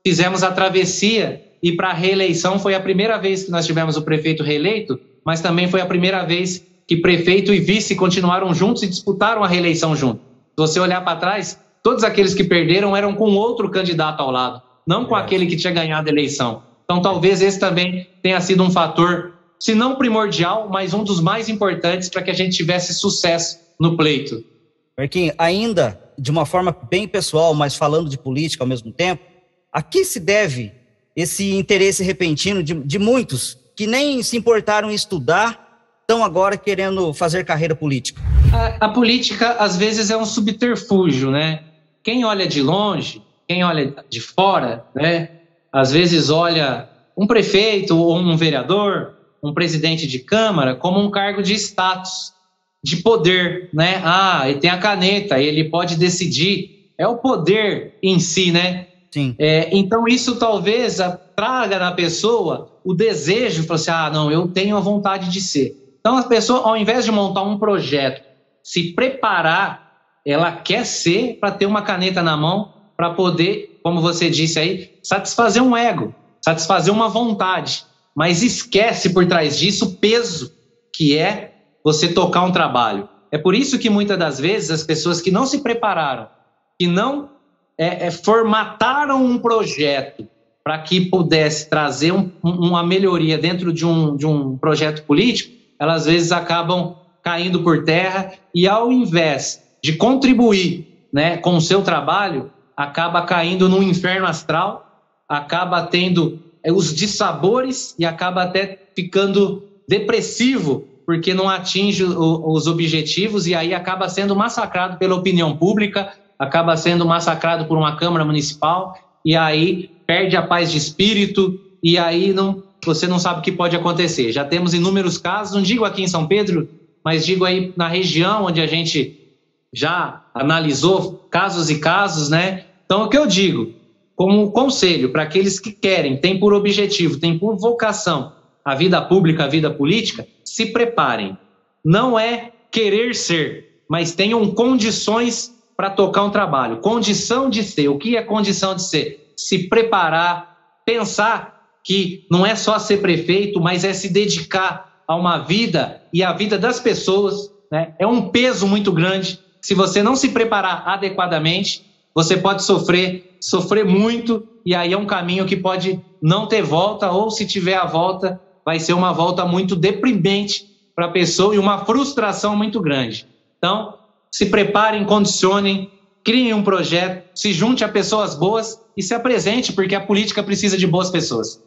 fizemos a travessia e para a reeleição foi a primeira vez que nós tivemos o prefeito reeleito, mas também foi a primeira vez que prefeito e vice continuaram juntos e disputaram a reeleição junto. Se você olhar para trás, todos aqueles que perderam eram com outro candidato ao lado, não com aquele que tinha ganhado a eleição. Então, talvez esse também tenha sido um fator, se não primordial, mas um dos mais importantes para que a gente tivesse sucesso no pleito. Marquinhos, ainda de uma forma bem pessoal, mas falando de política ao mesmo tempo, a que se deve esse interesse repentino de, de muitos que nem se importaram em estudar estão agora querendo fazer carreira política? A, a, política, às vezes, é um subterfúgio, né? Quem olha de longe, quem olha de fora, né? Às vezes olha um prefeito ou um vereador, um presidente de câmara, como um cargo de status, de poder, né? Ah, ele tem a caneta, ele pode decidir. É o poder em si, né? Sim. É, então, isso talvez traga na pessoa o desejo, falar assim, ah, não, eu tenho a vontade de ser. Então, a pessoa, ao invés de montar um projeto, se preparar, ela quer ser para ter uma caneta na mão, para poder, como você disse aí, satisfazer um ego, satisfazer uma vontade. Mas esquece por trás disso o peso que é você tocar um trabalho. É por isso que muitas das vezes as pessoas que não se prepararam, que não é, é, formataram um projeto para que pudesse trazer um, uma melhoria dentro de um, de um projeto político, elas às vezes acabam caindo por terra e ao invés de contribuir né, com o seu trabalho, acaba caindo no inferno astral, acaba tendo é, os dissabores e acaba até ficando depressivo porque não atinge os objetivos e aí acaba sendo massacrado pela opinião pública, acaba sendo massacrado por uma Câmara Municipal e aí perde a paz de espírito e aí não você não sabe o que pode acontecer. Já temos inúmeros casos, não digo aqui em São Pedro, mas digo aí na região onde a gente já analisou casos e casos, né? Então, o que eu digo, como conselho para aqueles que querem, têm por objetivo, têm por vocação a vida pública, a vida política, se preparem. Não é querer ser, mas tenham condições para tocar um trabalho. Condição de ser. O que é condição de ser? Se preparar, pensar que não é só ser prefeito, mas é se dedicar a uma vida e a vida das pessoas. Né? É um peso muito grande se você não se preparar adequadamente, você pode sofrer, sofrer muito, e aí é um caminho que pode não ter volta, ou se tiver a volta, vai ser uma volta muito deprimente para a pessoa e uma frustração muito grande. Então, se preparem, condicionem, criem um projeto, se junte a pessoas boas e se apresente, porque a política precisa de boas pessoas.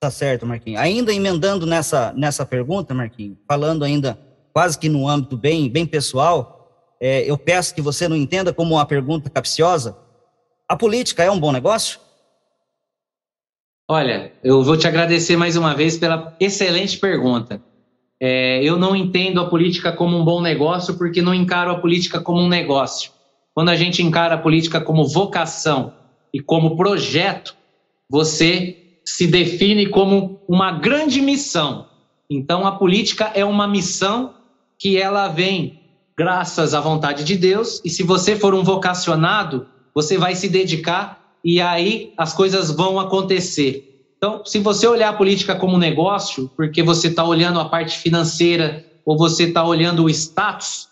Tá certo, Marquinhos. Ainda emendando nessa, nessa pergunta, Marquinhos, falando ainda quase que no âmbito bem, bem pessoal, é, eu peço que você não entenda como uma pergunta capciosa. A política é um bom negócio? Olha, eu vou te agradecer mais uma vez pela excelente pergunta. É, eu não entendo a política como um bom negócio porque não encaro a política como um negócio. Quando a gente encara a política como vocação e como projeto, você se define como uma grande missão. Então, a política é uma missão que ela vem graças à vontade de Deus, e se você for um vocacionado, você vai se dedicar e aí as coisas vão acontecer. Então, se você olhar a política como negócio, porque você está olhando a parte financeira ou você está olhando o status,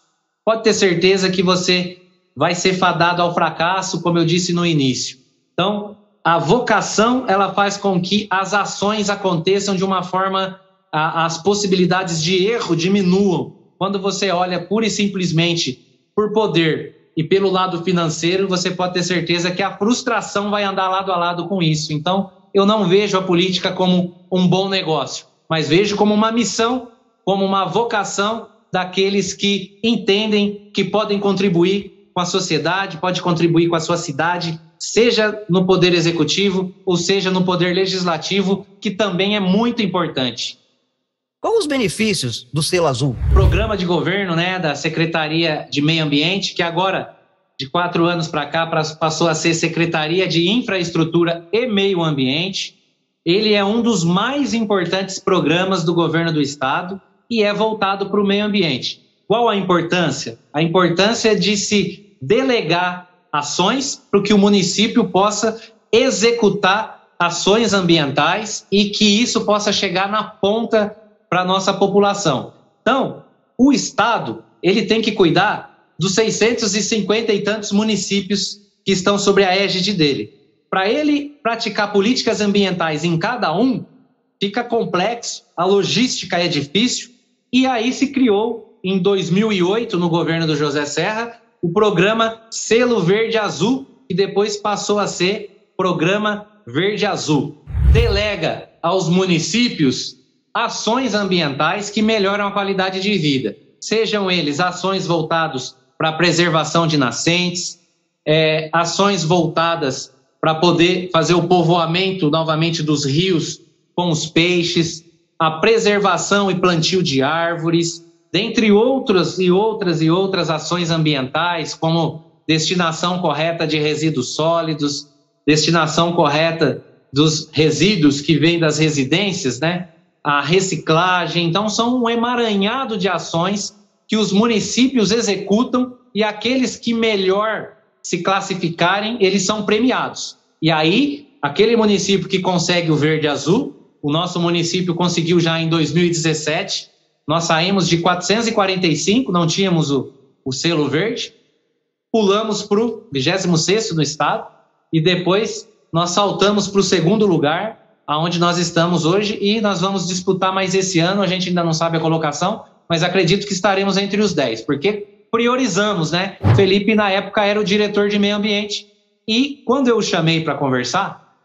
pode ter certeza que você vai ser fadado ao fracasso, como eu disse no início. Então, a vocação ela faz com que as ações aconteçam de uma forma a, as possibilidades de erro diminuam. Quando você olha pura e simplesmente por poder e pelo lado financeiro, você pode ter certeza que a frustração vai andar lado a lado com isso. Então, eu não vejo a política como um bom negócio, mas vejo como uma missão, como uma vocação daqueles que entendem que podem contribuir com a sociedade, pode contribuir com a sua cidade, seja no poder executivo ou seja no poder legislativo, que também é muito importante. Quais os benefícios do selo azul? Programa de governo né, da Secretaria de Meio Ambiente, que agora, de quatro anos para cá, passou a ser Secretaria de Infraestrutura e Meio Ambiente. Ele é um dos mais importantes programas do governo do estado e é voltado para o meio ambiente. Qual a importância? A importância de se delegar ações para que o município possa executar ações ambientais e que isso possa chegar na ponta para a nossa população. Então, o Estado ele tem que cuidar dos 650 e tantos municípios que estão sobre a égide dele. Para ele praticar políticas ambientais em cada um, fica complexo, a logística é difícil, e aí se criou, em 2008, no governo do José Serra, o programa Selo Verde Azul, que depois passou a ser Programa Verde Azul. Delega aos municípios ações ambientais que melhoram a qualidade de vida, sejam eles ações voltadas para a preservação de nascentes, é, ações voltadas para poder fazer o povoamento novamente dos rios com os peixes, a preservação e plantio de árvores, dentre outras e outras e outras ações ambientais, como destinação correta de resíduos sólidos, destinação correta dos resíduos que vêm das residências, né? A reciclagem. Então, são um emaranhado de ações que os municípios executam e aqueles que melhor se classificarem, eles são premiados. E aí, aquele município que consegue o verde azul, o nosso município conseguiu já em 2017, nós saímos de 445, não tínhamos o, o selo verde, pulamos para o 26 no estado e depois nós saltamos para o segundo lugar aonde nós estamos hoje e nós vamos disputar mais esse ano, a gente ainda não sabe a colocação, mas acredito que estaremos entre os 10, porque priorizamos, né? Felipe, na época, era o diretor de meio ambiente e quando eu o chamei para conversar,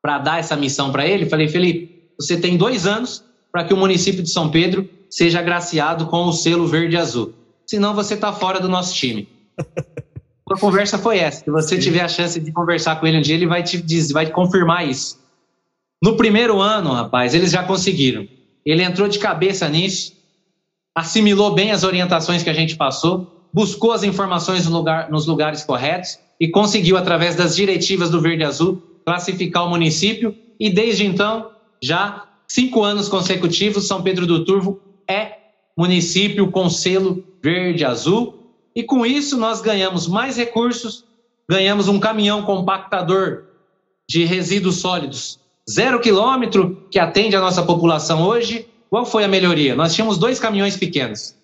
para dar essa missão para ele, falei, Felipe, você tem dois anos para que o município de São Pedro seja agraciado com o selo verde e azul. Senão você está fora do nosso time. A conversa foi essa. Se você tiver a chance de conversar com ele um dia, ele vai te, dizer, vai te confirmar isso. No primeiro ano, rapaz, eles já conseguiram. Ele entrou de cabeça nisso, assimilou bem as orientações que a gente passou, buscou as informações no lugar, nos lugares corretos e conseguiu, através das diretivas do Verde Azul, classificar o município. E desde então, já cinco anos consecutivos, São Pedro do Turvo é município com selo Verde Azul. E com isso, nós ganhamos mais recursos, ganhamos um caminhão compactador de resíduos sólidos Zero quilômetro que atende a nossa população hoje. Qual foi a melhoria? Nós tínhamos dois caminhões pequenos,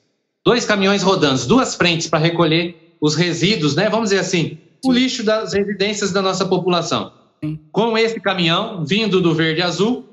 dois caminhões rodando, duas frentes para recolher os resíduos, né? Vamos dizer assim, o lixo das residências da nossa população. Com esse caminhão vindo do verde azul,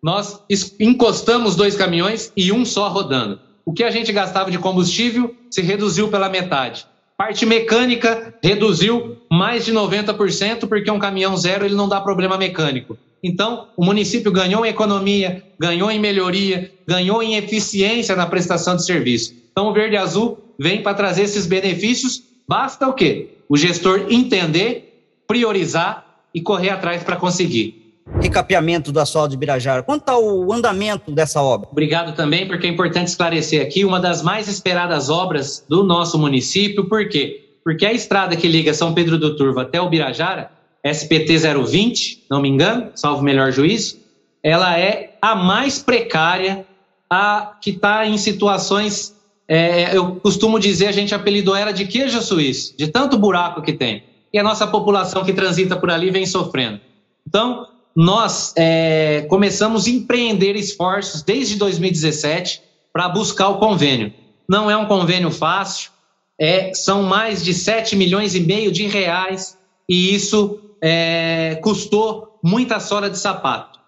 nós encostamos dois caminhões e um só rodando. O que a gente gastava de combustível se reduziu pela metade. Parte mecânica reduziu mais de 90%, porque um caminhão zero ele não dá problema mecânico. Então, o município ganhou em economia, ganhou em melhoria, ganhou em eficiência na prestação de serviço. Então, o Verde Azul vem para trazer esses benefícios. Basta o quê? O gestor entender, priorizar e correr atrás para conseguir. Recapeamento do asfalto de Birajara. Quanto está o andamento dessa obra? Obrigado também, porque é importante esclarecer aqui uma das mais esperadas obras do nosso município. Por quê? Porque a estrada que liga São Pedro do Turvo até o Birajara SPT 020, não me engano, salvo melhor juízo, ela é a mais precária, a que está em situações. É, eu costumo dizer, a gente apelidou ela de queijo suíço, de tanto buraco que tem. E a nossa população que transita por ali vem sofrendo. Então, nós é, começamos a empreender esforços desde 2017 para buscar o convênio. Não é um convênio fácil, é, são mais de 7 milhões e meio de reais, e isso é, custou muita sola de sapato.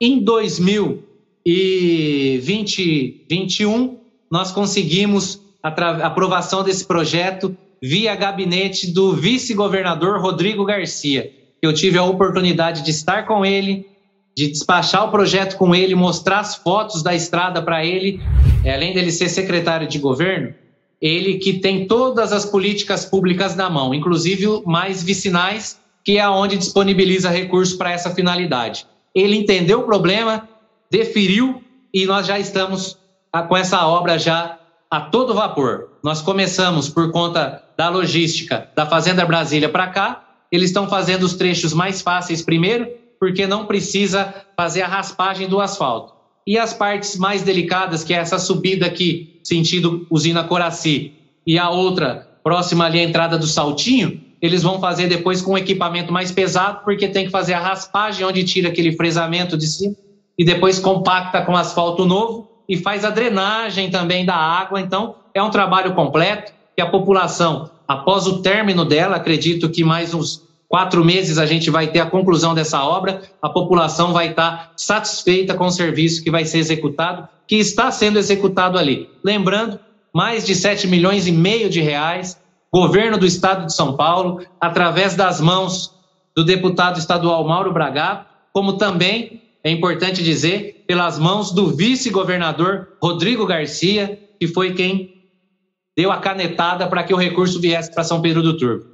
Em 2021, nós conseguimos a aprovação desse projeto via gabinete do vice-governador Rodrigo Garcia. Eu tive a oportunidade de estar com ele, de despachar o projeto com ele, mostrar as fotos da estrada para ele. É, além dele ser secretário de governo, ele que tem todas as políticas públicas na mão, inclusive mais vicinais que é aonde disponibiliza recursos para essa finalidade. Ele entendeu o problema, deferiu e nós já estamos com essa obra já a todo vapor. Nós começamos por conta da logística da Fazenda Brasília para cá. Eles estão fazendo os trechos mais fáceis primeiro, porque não precisa fazer a raspagem do asfalto. E as partes mais delicadas, que é essa subida aqui, sentido usina Coraci, e a outra próxima ali à entrada do Saltinho, eles vão fazer depois com um equipamento mais pesado, porque tem que fazer a raspagem onde tira aquele fresamento de cima e depois compacta com asfalto novo e faz a drenagem também da água. Então, é um trabalho completo que a população, após o término dela, acredito que mais uns quatro meses a gente vai ter a conclusão dessa obra, a população vai estar satisfeita com o serviço que vai ser executado, que está sendo executado ali. Lembrando, mais de 7 milhões e meio de reais governo do estado de São Paulo, através das mãos do deputado estadual Mauro Bragato, como também, é importante dizer, pelas mãos do vice-governador Rodrigo Garcia, que foi quem deu a canetada para que o recurso viesse para São Pedro do Turvo.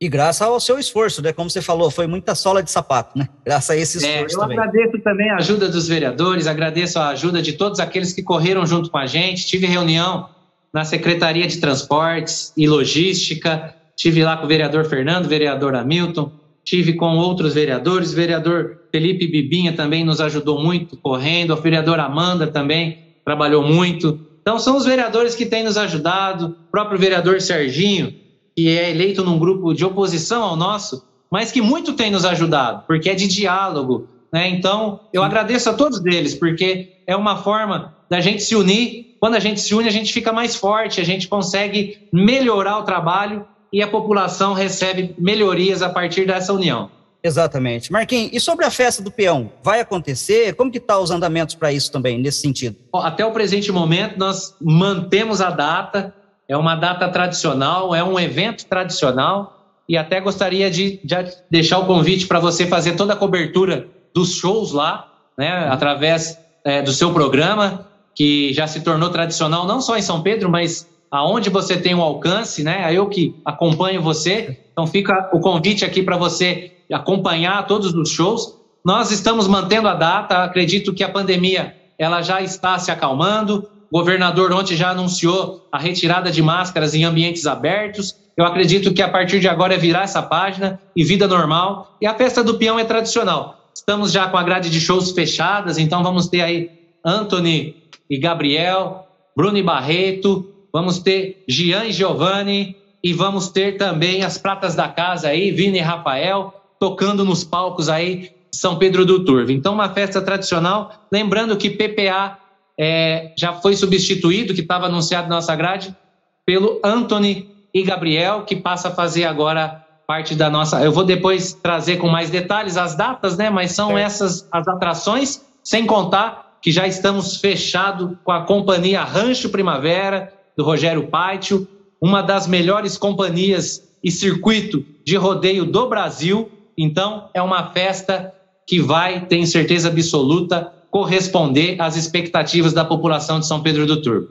E graças ao seu esforço, né? Como você falou, foi muita sola de sapato, né? Graças a esse esforço é, eu também. agradeço também a ajuda dos vereadores, agradeço a ajuda de todos aqueles que correram junto com a gente. Tive reunião na Secretaria de Transportes e Logística. Tive lá com o vereador Fernando, vereador Hamilton, tive com outros vereadores, o vereador Felipe Bibinha também nos ajudou muito correndo, a vereadora Amanda também trabalhou muito. Então são os vereadores que têm nos ajudado, o próprio vereador Serginho, que é eleito num grupo de oposição ao nosso, mas que muito tem nos ajudado, porque é de diálogo. Né? Então, eu agradeço a todos eles, porque é uma forma da gente se unir. Quando a gente se une, a gente fica mais forte, a gente consegue melhorar o trabalho e a população recebe melhorias a partir dessa união. Exatamente. Marquinhos, e sobre a festa do peão, vai acontecer? Como que estão tá os andamentos para isso também, nesse sentido? Até o presente momento, nós mantemos a data, é uma data tradicional, é um evento tradicional, e até gostaria de, de deixar o convite para você fazer toda a cobertura dos shows lá, né, através é, do seu programa que já se tornou tradicional não só em São Pedro, mas aonde você tem um alcance, né? Eu que acompanho você, então fica o convite aqui para você acompanhar todos os shows. Nós estamos mantendo a data, acredito que a pandemia ela já está se acalmando. O governador ontem já anunciou a retirada de máscaras em ambientes abertos. Eu acredito que a partir de agora é virar essa página e vida normal. E a festa do peão é tradicional. Estamos já com a grade de shows fechadas, então vamos ter aí Anthony e Gabriel, Bruno e Barreto, vamos ter Gian e Giovanni, e vamos ter também as pratas da casa aí, Vini e Rafael, tocando nos palcos aí São Pedro do Turvo. Então, uma festa tradicional. Lembrando que PPA é, já foi substituído, que estava anunciado na nossa grade, pelo Anthony e Gabriel, que passa a fazer agora parte da nossa. Eu vou depois trazer com mais detalhes as datas, né? Mas são é. essas as atrações, sem contar que já estamos fechados com a companhia Rancho Primavera, do Rogério Pátio, uma das melhores companhias e circuito de rodeio do Brasil. Então, é uma festa que vai, tenho certeza absoluta, corresponder às expectativas da população de São Pedro do Turvo.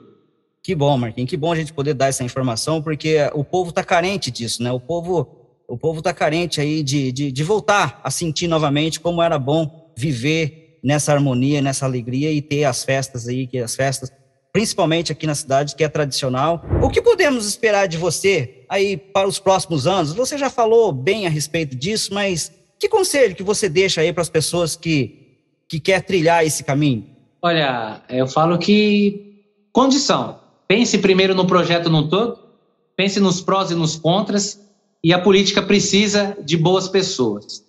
Que bom, Marquinhos, que bom a gente poder dar essa informação, porque o povo está carente disso, né? O povo o povo está carente aí de, de, de, voltar a sentir novamente como era bom viver nessa harmonia, nessa alegria e ter as festas aí, que as festas, principalmente aqui na cidade, que é tradicional. O que podemos esperar de você aí para os próximos anos? Você já falou bem a respeito disso, mas que conselho que você deixa aí para as pessoas que, que quer trilhar esse caminho? Olha, eu falo que condição. Pense primeiro no projeto no todo, pense nos prós e nos contras, e a política precisa de boas pessoas.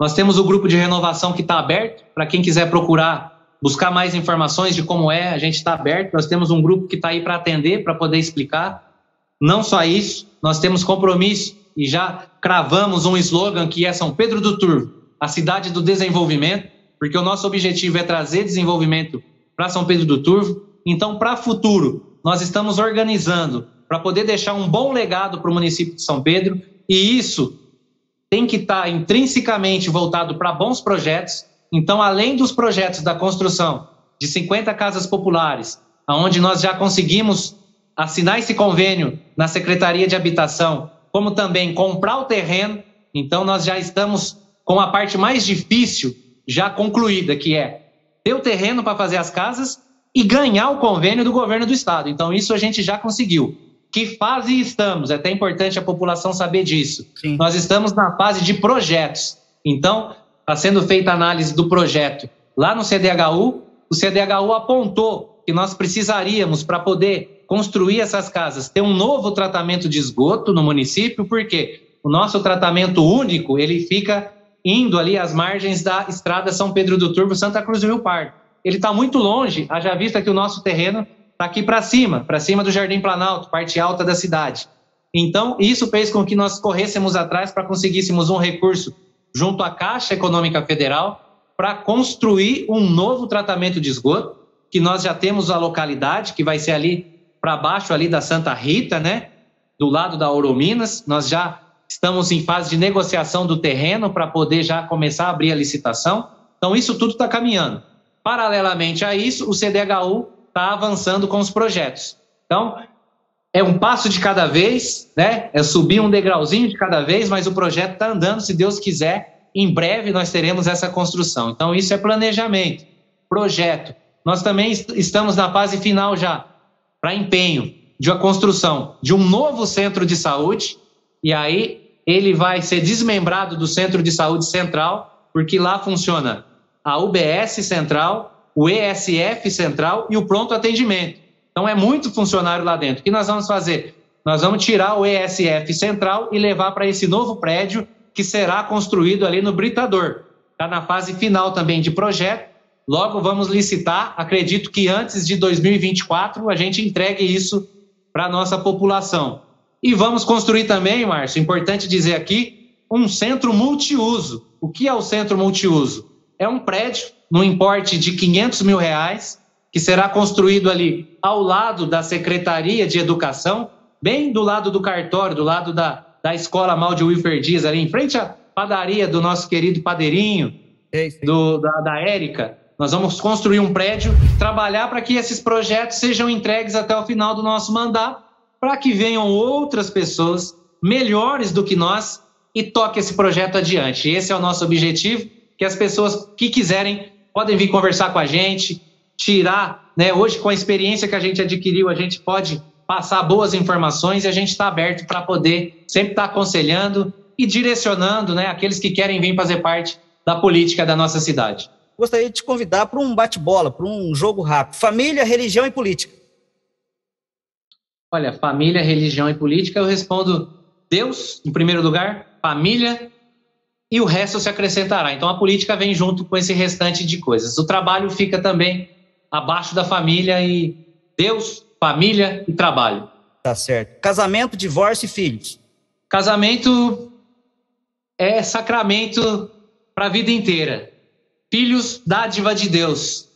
Nós temos o grupo de renovação que está aberto, para quem quiser procurar, buscar mais informações de como é, a gente está aberto. Nós temos um grupo que está aí para atender, para poder explicar. Não só isso, nós temos compromisso e já cravamos um slogan que é São Pedro do Turvo, a cidade do desenvolvimento, porque o nosso objetivo é trazer desenvolvimento para São Pedro do Turvo. Então, para o futuro, nós estamos organizando para poder deixar um bom legado para o município de São Pedro e isso tem que estar tá intrinsecamente voltado para bons projetos. Então, além dos projetos da construção de 50 casas populares, aonde nós já conseguimos assinar esse convênio na Secretaria de Habitação, como também comprar o terreno, então nós já estamos com a parte mais difícil já concluída, que é ter o terreno para fazer as casas e ganhar o convênio do governo do estado. Então isso a gente já conseguiu. Que fase estamos? É até importante a população saber disso. Sim. Nós estamos na fase de projetos. Então, está sendo feita a análise do projeto lá no CDHU. O CDHU apontou que nós precisaríamos, para poder construir essas casas, ter um novo tratamento de esgoto no município, porque o nosso tratamento único ele fica indo ali às margens da estrada São Pedro do Turvo, Santa Cruz do Rio Pardo. Ele está muito longe, haja vista que o nosso terreno aqui para cima, para cima do Jardim Planalto, parte alta da cidade. Então, isso fez com que nós corrêssemos atrás para conseguíssemos um recurso junto à Caixa Econômica Federal para construir um novo tratamento de esgoto, que nós já temos a localidade, que vai ser ali para baixo ali da Santa Rita, né? Do lado da Orominas, nós já estamos em fase de negociação do terreno para poder já começar a abrir a licitação. Então, isso tudo está caminhando. Paralelamente a isso, o CDHU está avançando com os projetos. Então, é um passo de cada vez, né? É subir um degrauzinho de cada vez, mas o projeto está andando, se Deus quiser. Em breve nós teremos essa construção. Então, isso é planejamento, projeto. Nós também estamos na fase final já, para empenho de uma construção de um novo centro de saúde, e aí ele vai ser desmembrado do centro de saúde central, porque lá funciona a UBS central, o ESF central e o pronto atendimento. Então é muito funcionário lá dentro. O que nós vamos fazer? Nós vamos tirar o ESF central e levar para esse novo prédio que será construído ali no Britador. Está na fase final também de projeto. Logo vamos licitar. Acredito que antes de 2024 a gente entregue isso para a nossa população. E vamos construir também, Márcio, importante dizer aqui, um centro multiuso. O que é o centro multiuso? É um prédio no importe de 500 mil reais, que será construído ali ao lado da Secretaria de Educação, bem do lado do cartório, do lado da, da Escola Mal de Wilfer Dias, ali em frente à padaria do nosso querido padeirinho, do, da, da Érica. Nós vamos construir um prédio, trabalhar para que esses projetos sejam entregues até o final do nosso mandato, para que venham outras pessoas melhores do que nós e toque esse projeto adiante. Esse é o nosso objetivo, que as pessoas que quiserem podem vir conversar com a gente, tirar, né? Hoje, com a experiência que a gente adquiriu, a gente pode passar boas informações e a gente está aberto para poder sempre estar tá aconselhando e direcionando né, aqueles que querem vir fazer parte da política da nossa cidade. Gostaria de te convidar para um bate-bola, para um jogo rápido. Família, religião e política. Olha, família, religião e política, eu respondo Deus, em primeiro lugar, família, e o resto se acrescentará. Então a política vem junto com esse restante de coisas. O trabalho fica também abaixo da família e Deus, família e trabalho. Tá certo. Casamento, divórcio e filhos. Casamento é sacramento para a vida inteira. Filhos, dádiva de Deus.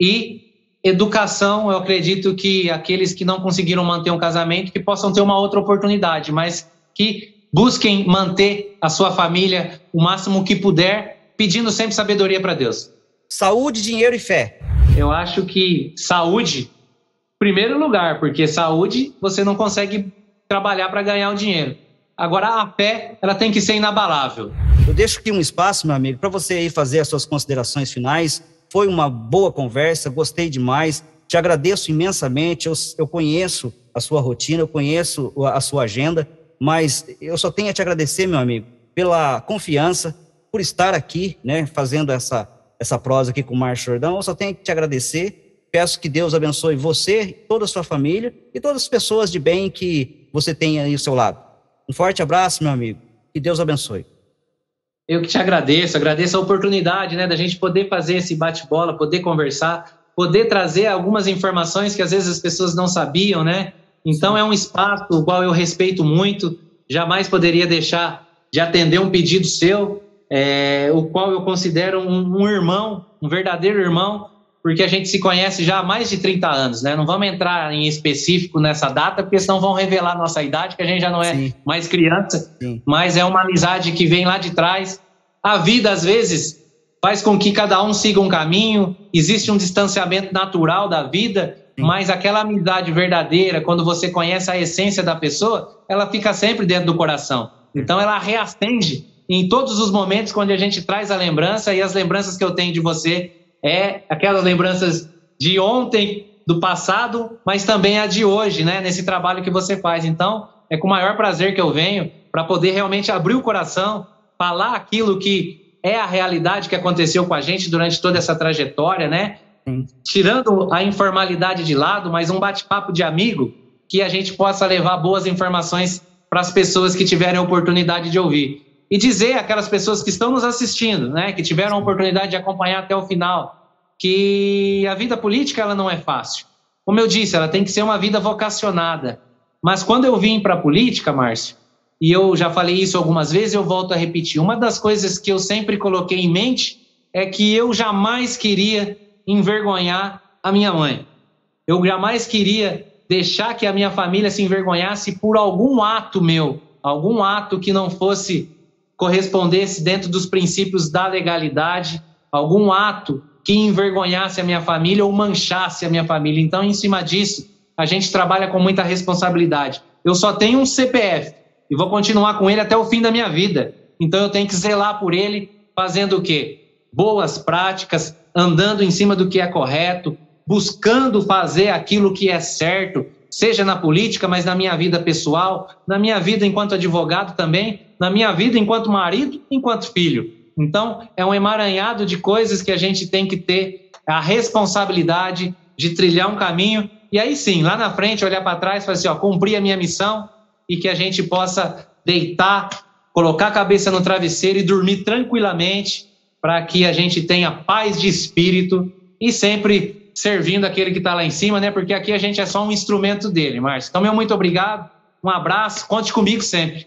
E educação, eu acredito que aqueles que não conseguiram manter um casamento, que possam ter uma outra oportunidade, mas que busquem manter a sua família o máximo que puder, pedindo sempre sabedoria para Deus. Saúde, dinheiro e fé. Eu acho que saúde, primeiro lugar, porque saúde você não consegue trabalhar para ganhar o dinheiro. Agora a fé, ela tem que ser inabalável. Eu deixo aqui um espaço, meu amigo, para você aí fazer as suas considerações finais foi uma boa conversa, gostei demais. Te agradeço imensamente. Eu, eu conheço a sua rotina, eu conheço a sua agenda, mas eu só tenho a te agradecer, meu amigo, pela confiança, por estar aqui, né, fazendo essa, essa prosa aqui com o Márcio Jordão. Eu só tenho que te agradecer. Peço que Deus abençoe você, toda a sua família e todas as pessoas de bem que você tem aí ao seu lado. Um forte abraço, meu amigo. Que Deus abençoe. Eu que te agradeço, agradeço a oportunidade, né, da gente poder fazer esse bate-bola, poder conversar, poder trazer algumas informações que às vezes as pessoas não sabiam, né? Então é um espaço o qual eu respeito muito, jamais poderia deixar de atender um pedido seu, é, o qual eu considero um, um irmão, um verdadeiro irmão, porque a gente se conhece já há mais de 30 anos, né? Não vamos entrar em específico nessa data, porque senão vão revelar nossa idade, que a gente já não é Sim. mais criança, Sim. mas é uma amizade que vem lá de trás. A vida, às vezes, faz com que cada um siga um caminho, existe um distanciamento natural da vida. Mas aquela amizade verdadeira, quando você conhece a essência da pessoa, ela fica sempre dentro do coração. Então ela reacende em todos os momentos quando a gente traz a lembrança, e as lembranças que eu tenho de você é aquelas lembranças de ontem, do passado, mas também a de hoje, né? Nesse trabalho que você faz. Então, é com o maior prazer que eu venho para poder realmente abrir o coração, falar aquilo que é a realidade que aconteceu com a gente durante toda essa trajetória, né? Tirando a informalidade de lado, mas um bate-papo de amigo que a gente possa levar boas informações para as pessoas que tiverem a oportunidade de ouvir e dizer àquelas pessoas que estão nos assistindo, né, que tiveram a oportunidade de acompanhar até o final, que a vida política ela não é fácil. Como eu disse, ela tem que ser uma vida vocacionada. Mas quando eu vim para a política, Márcio, e eu já falei isso algumas vezes, eu volto a repetir, uma das coisas que eu sempre coloquei em mente é que eu jamais queria envergonhar a minha mãe. Eu jamais queria deixar que a minha família se envergonhasse por algum ato meu, algum ato que não fosse correspondesse dentro dos princípios da legalidade, algum ato que envergonhasse a minha família ou manchasse a minha família. Então, em cima disso, a gente trabalha com muita responsabilidade. Eu só tenho um CPF e vou continuar com ele até o fim da minha vida. Então, eu tenho que zelar por ele, fazendo o quê? Boas práticas, andando em cima do que é correto, buscando fazer aquilo que é certo, seja na política, mas na minha vida pessoal, na minha vida enquanto advogado também, na minha vida enquanto marido, enquanto filho. Então, é um emaranhado de coisas que a gente tem que ter a responsabilidade de trilhar um caminho e aí sim, lá na frente, olhar para trás e falar assim: ó, cumpri a minha missão e que a gente possa deitar, colocar a cabeça no travesseiro e dormir tranquilamente para que a gente tenha paz de espírito e sempre servindo aquele que está lá em cima, né? Porque aqui a gente é só um instrumento dele, Márcio. Então, meu muito obrigado, um abraço, conte comigo sempre.